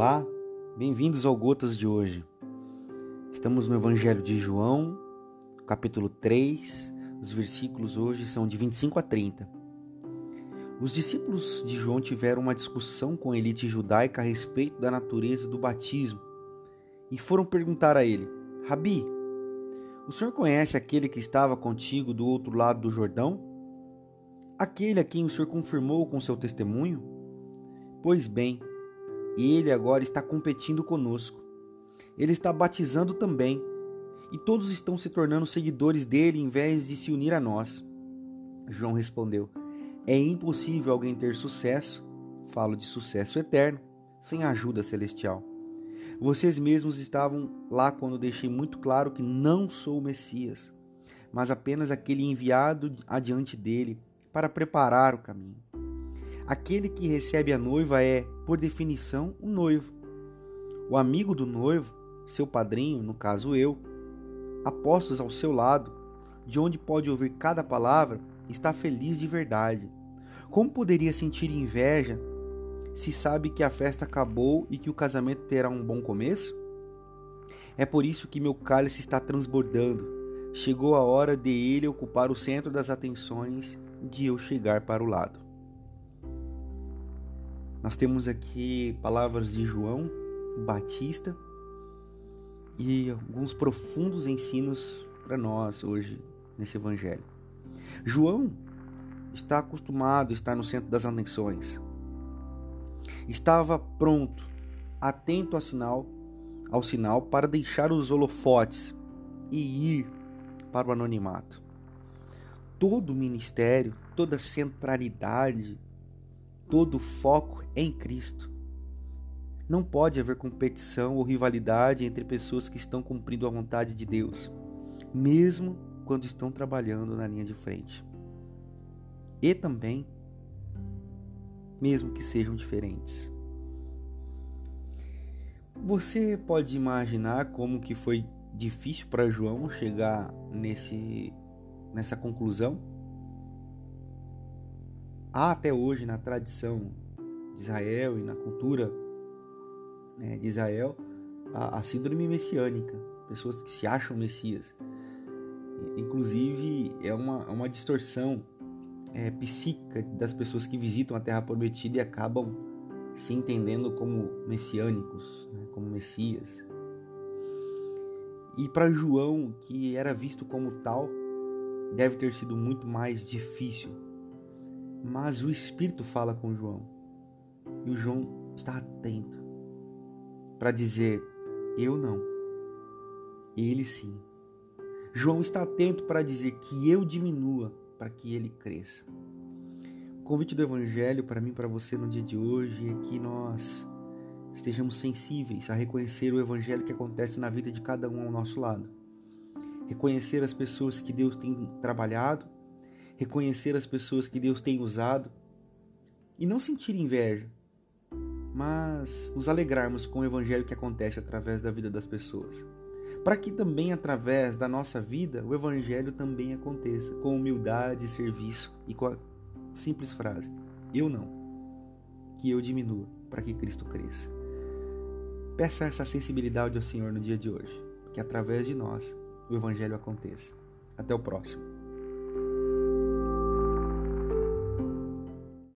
Olá, bem-vindos ao Gotas de hoje. Estamos no Evangelho de João, capítulo 3. Os versículos hoje são de 25 a 30. Os discípulos de João tiveram uma discussão com a elite judaica a respeito da natureza do batismo e foram perguntar a ele: Rabi, o senhor conhece aquele que estava contigo do outro lado do Jordão? Aquele a quem o senhor confirmou com seu testemunho? Pois bem, ele agora está competindo conosco. Ele está batizando também. E todos estão se tornando seguidores dele em vez de se unir a nós. João respondeu: É impossível alguém ter sucesso, falo de sucesso eterno, sem ajuda celestial. Vocês mesmos estavam lá quando deixei muito claro que não sou o Messias, mas apenas aquele enviado adiante dele para preparar o caminho. Aquele que recebe a noiva é, por definição, o noivo. O amigo do noivo, seu padrinho, no caso eu, apostos ao seu lado, de onde pode ouvir cada palavra, está feliz de verdade. Como poderia sentir inveja se sabe que a festa acabou e que o casamento terá um bom começo? É por isso que meu cálice está transbordando. Chegou a hora de ele ocupar o centro das atenções de eu chegar para o lado. Nós temos aqui palavras de João Batista e alguns profundos ensinos para nós hoje nesse evangelho. João está acostumado a estar no centro das atenções. Estava pronto, atento ao sinal, ao sinal para deixar os holofotes e ir para o anonimato. Todo o ministério, toda a centralidade todo o foco em Cristo. Não pode haver competição ou rivalidade entre pessoas que estão cumprindo a vontade de Deus, mesmo quando estão trabalhando na linha de frente. E também, mesmo que sejam diferentes. Você pode imaginar como que foi difícil para João chegar nesse nessa conclusão? Há até hoje na tradição de Israel e na cultura né, de Israel a, a, síndrome messiânica, pessoas que se acham messias. Inclusive é uma, é uma distorção é, psíquica das pessoas que visitam a Terra Prometida e acabam se entendendo como messiânicos, né, como messias. E para João, que era visto como tal, deve ter sido muito mais difícil mas o Espírito fala com João. E o João está atento para dizer: Eu não. Ele sim. João está atento para dizer que eu diminua para que ele cresça. O convite do Evangelho para mim, para você no dia de hoje é que nós estejamos sensíveis a reconhecer o Evangelho que acontece na vida de cada um ao nosso lado. Reconhecer as pessoas que Deus tem trabalhado reconhecer as pessoas que Deus tem usado e não sentir inveja, mas nos alegrarmos com o evangelho que acontece através da vida das pessoas. Para que também através da nossa vida o evangelho também aconteça com humildade, serviço e com a simples frase: eu não, que eu diminua para que Cristo cresça. Peça essa sensibilidade ao Senhor no dia de hoje, que através de nós o evangelho aconteça. Até o próximo.